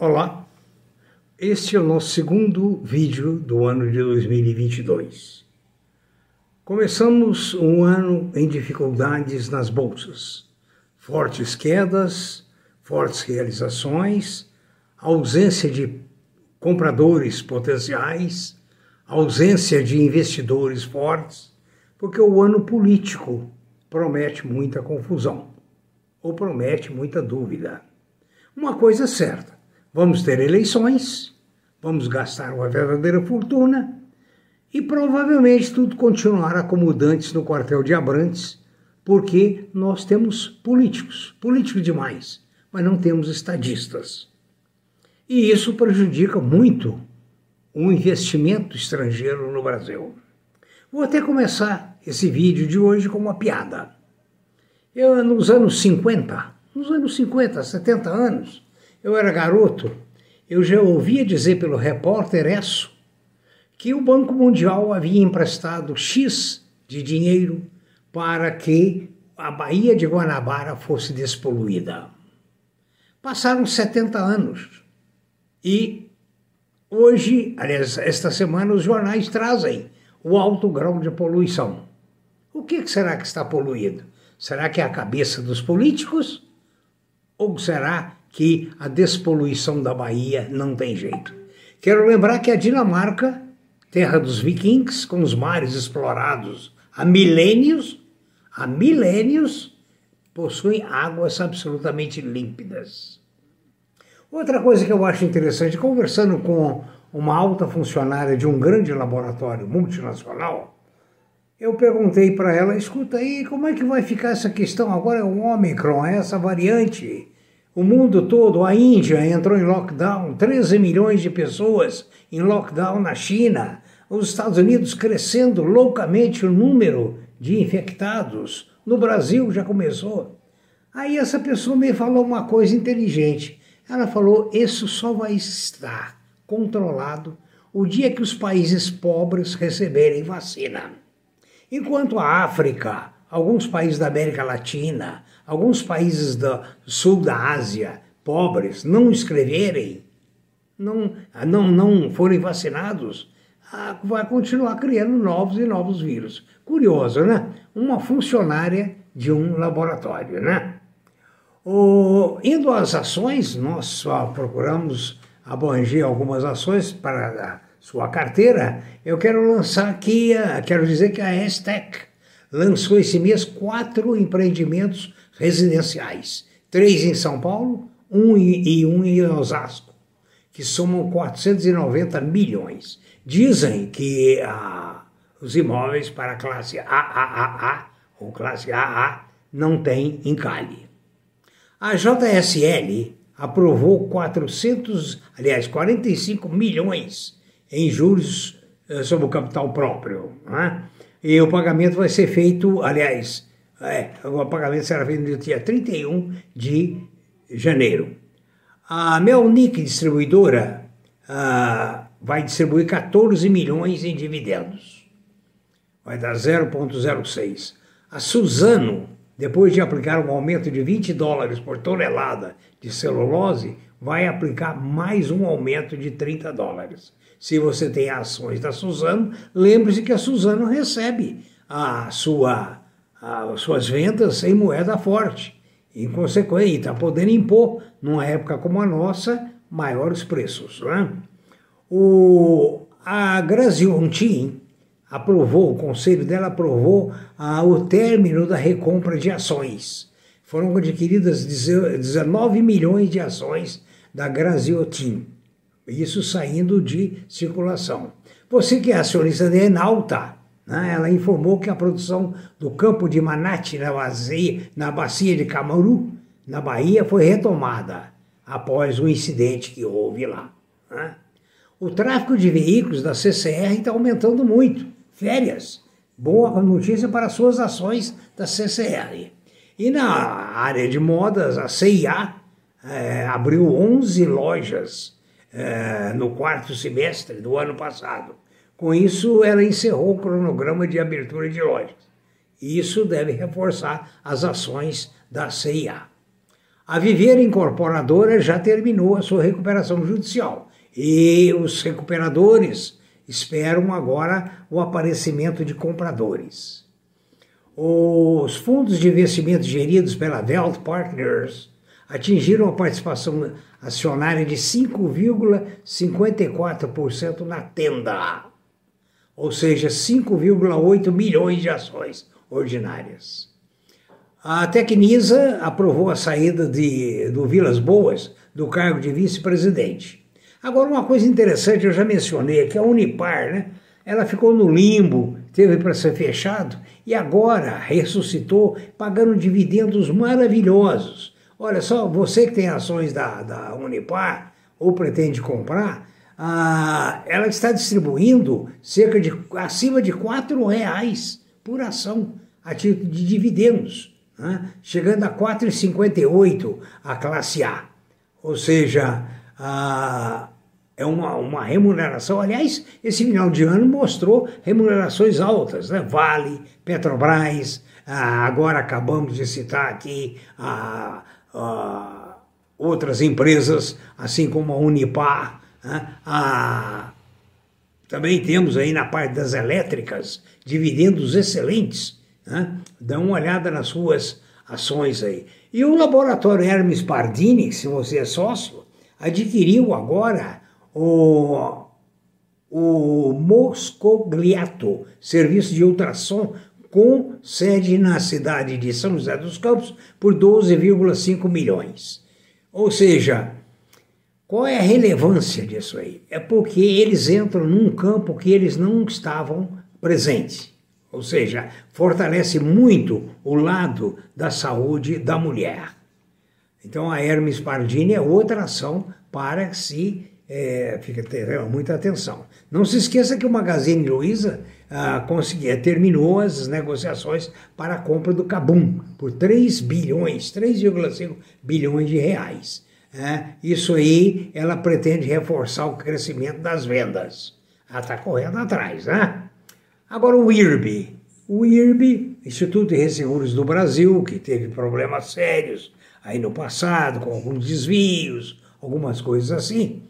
Olá, este é o nosso segundo vídeo do ano de 2022. Começamos um ano em dificuldades nas bolsas, fortes quedas, fortes realizações, ausência de compradores potenciais, ausência de investidores fortes, porque o ano político promete muita confusão ou promete muita dúvida. Uma coisa é certa Vamos ter eleições, vamos gastar uma verdadeira fortuna e provavelmente tudo continuará como antes no quartel de Abrantes, porque nós temos políticos, políticos demais, mas não temos estadistas. E isso prejudica muito o investimento estrangeiro no Brasil. Vou até começar esse vídeo de hoje com uma piada. Eu, nos anos 50, nos anos 50, 70 anos, eu era garoto, eu já ouvia dizer pelo repórter Esso que o Banco Mundial havia emprestado X de dinheiro para que a Baía de Guanabara fosse despoluída. Passaram 70 anos e hoje, aliás, esta semana, os jornais trazem o alto grau de poluição. O que será que está poluído? Será que é a cabeça dos políticos? Ou será que a despoluição da Bahia não tem jeito. Quero lembrar que a Dinamarca, terra dos vikings, com os mares explorados há milênios, há milênios, possui águas absolutamente límpidas. Outra coisa que eu acho interessante, conversando com uma alta funcionária de um grande laboratório multinacional, eu perguntei para ela: escuta aí, como é que vai ficar essa questão agora? É o Omicron, é essa variante o mundo todo, a Índia entrou em lockdown, 13 milhões de pessoas em lockdown na China, os Estados Unidos crescendo loucamente o número de infectados, no Brasil já começou. Aí essa pessoa me falou uma coisa inteligente. Ela falou: isso só vai estar controlado o dia que os países pobres receberem vacina. Enquanto a África, alguns países da América Latina, alguns países do sul da Ásia, pobres, não escreverem, não, não, não forem vacinados, ah, vai continuar criando novos e novos vírus. Curioso, né? Uma funcionária de um laboratório, né? O, indo às ações, nós só procuramos abranger algumas ações para a sua carteira. Eu quero lançar aqui, quero dizer que a Estec lançou esse mês quatro empreendimentos residenciais, três em São Paulo um e um em Osasco, que somam 490 milhões. Dizem que ah, os imóveis para a classe AAA ou classe AA não têm encalhe. A JSL aprovou 400, aliás, 45 milhões em juros eh, sobre o capital próprio. Né? E o pagamento vai ser feito, aliás, é, o pagamento será feito no dia 31 de janeiro. A Melnick Distribuidora ah, vai distribuir 14 milhões em dividendos. Vai dar 0,06. A Suzano, depois de aplicar um aumento de 20 dólares por tonelada de celulose, vai aplicar mais um aumento de 30 dólares. Se você tem ações da Suzano, lembre-se que a Suzano recebe a sua, as suas vendas em moeda forte. Em consequência, está podendo impor, numa época como a nossa, maiores preços. Né? O, a Graziontin aprovou, o conselho dela aprovou ah, o término da recompra de ações. Foram adquiridas 19 milhões de ações da Graziotin isso saindo de circulação. Você que é acionista da Enalta, né, ela informou que a produção do campo de Manate na, bacia, na bacia de Camaru, na Bahia, foi retomada após o incidente que houve lá. Né? O tráfego de veículos da CCR está aumentando muito. Férias. Boa notícia para suas ações da CCR. E na área de modas, a CIA é, abriu 11 lojas é, no quarto semestre do ano passado. Com isso, ela encerrou o cronograma de abertura de lojas. Isso deve reforçar as ações da CIA. A Viver Incorporadora já terminou a sua recuperação judicial e os recuperadores esperam agora o aparecimento de compradores. Os fundos de investimento geridos pela Velt Partners atingiram a participação acionária de 5,54% na tenda, ou seja, 5,8 milhões de ações ordinárias. A Tecnisa aprovou a saída de, do Vilas Boas do cargo de vice-presidente. Agora, uma coisa interessante, eu já mencionei, que a Unipar, né, ela ficou no limbo, teve para ser fechado e agora ressuscitou pagando dividendos maravilhosos. Olha só, você que tem ações da, da Unipar ou pretende comprar, ah, ela está distribuindo cerca de acima de R$ reais por ação a título de dividendos, né? chegando a 4,58 a classe A. Ou seja, ah, é uma, uma remuneração. Aliás, esse final de ano mostrou remunerações altas, né? Vale, Petrobras, ah, agora acabamos de citar aqui ah, ah, outras empresas, assim como a Unipar. Né? Ah, também temos aí na parte das elétricas dividendos excelentes. Né? Dá uma olhada nas suas ações aí. E o laboratório Hermes Pardini, se você é sócio, adquiriu agora o, o Moscogliato, serviço de ultrassom com sede na cidade de São José dos Campos, por 12,5 milhões. Ou seja, qual é a relevância disso aí? É porque eles entram num campo que eles não estavam presentes. Ou seja, fortalece muito o lado da saúde da mulher. Então a Hermes Pardini é outra ação para se é, fica ter muita atenção. Não se esqueça que o Magazine Luiza ah, conseguia, terminou as negociações para a compra do Cabum por 3 bilhões, 3,5 bilhões de reais. É, isso aí ela pretende reforçar o crescimento das vendas. Ela está correndo atrás, né? Agora o IRB. O IRB, Instituto de Resseguros do Brasil, que teve problemas sérios aí no passado, com alguns desvios, algumas coisas assim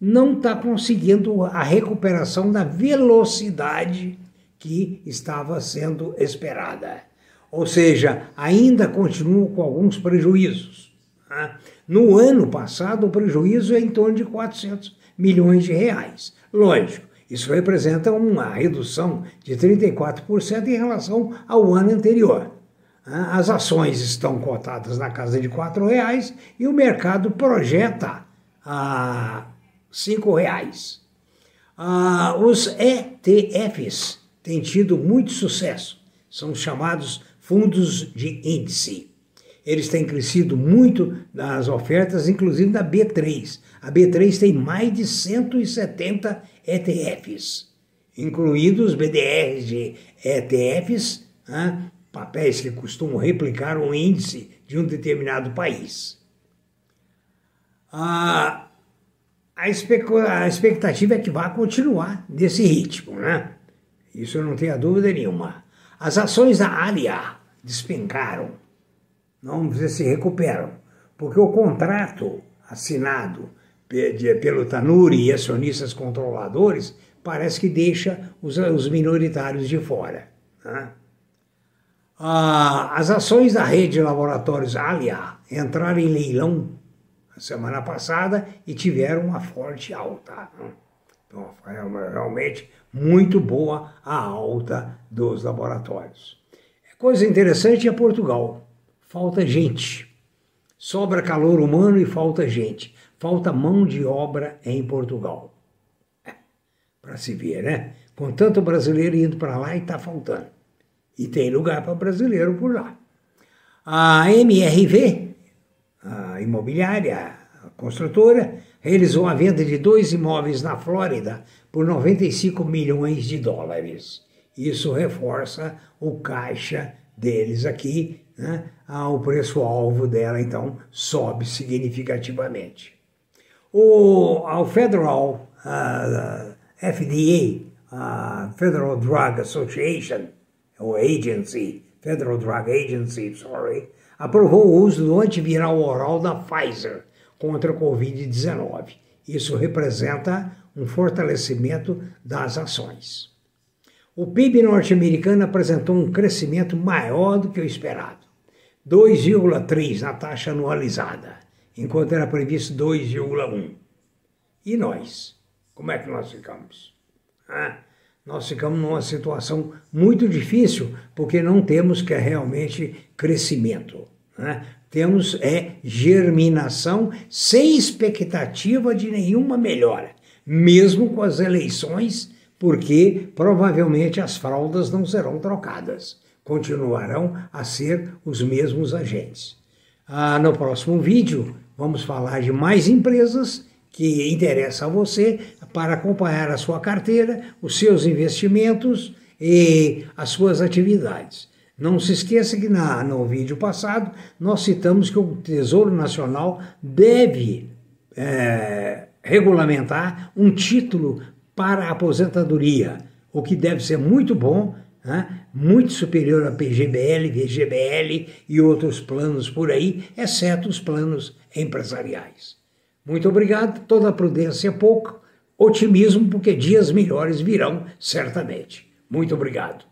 não está conseguindo a recuperação da velocidade que estava sendo esperada. Ou seja, ainda continua com alguns prejuízos. Né? No ano passado, o prejuízo é em torno de 400 milhões de reais. Lógico, isso representa uma redução de 34% em relação ao ano anterior. Né? As ações estão cotadas na casa de R$ reais e o mercado projeta a cinco reais. Ah, os ETFs têm tido muito sucesso, são chamados fundos de índice. Eles têm crescido muito nas ofertas, inclusive da B3. A B3 tem mais de 170 ETFs, incluídos BDRs de ETFs, né, papéis que costumam replicar um índice de um determinado país. Ah, a, a expectativa é que vá continuar nesse ritmo, né? Isso eu não tenho dúvida nenhuma. As ações da Alia despencaram, não se recuperam, porque o contrato assinado pelo Tanuri e acionistas controladores parece que deixa os, os minoritários de fora. Né? Ah, as ações da rede de laboratórios Alia entraram em leilão semana passada e tiveram uma forte alta. Né? Então, foi realmente muito boa a alta dos laboratórios. Coisa interessante é Portugal. Falta gente. Sobra calor humano e falta gente. Falta mão de obra em Portugal. É, para se ver, né? Com tanto brasileiro indo para lá e está faltando. E tem lugar para brasileiro por lá. A MRV a imobiliária, a construtora, realizou a venda de dois imóveis na Flórida por 95 milhões de dólares. Isso reforça o caixa deles aqui, né? Ah, o preço-alvo dela, então, sobe significativamente. O ao Federal uh, FDA, uh, Federal Drug Association, ou Agency Federal Drug Agency, sorry, aprovou o uso do antiviral oral da Pfizer contra a Covid-19. Isso representa um fortalecimento das ações. O PIB norte-americano apresentou um crescimento maior do que o esperado, 2,3 na taxa anualizada, enquanto era previsto 2,1. E nós? Como é que nós ficamos? Ah, nós ficamos numa situação muito difícil porque não temos que é realmente crescimento. Né? Temos é germinação sem expectativa de nenhuma melhora, mesmo com as eleições, porque provavelmente as fraldas não serão trocadas, continuarão a ser os mesmos agentes. Ah, no próximo vídeo, vamos falar de mais empresas que interessam a você para acompanhar a sua carteira, os seus investimentos e as suas atividades. Não se esqueça que na, no vídeo passado nós citamos que o Tesouro Nacional deve é, regulamentar um título para a aposentadoria, o que deve ser muito bom, né? muito superior a PGBL, VGBL e outros planos por aí, exceto os planos empresariais. Muito obrigado, toda prudência é pouco, otimismo, porque dias melhores virão certamente. Muito obrigado.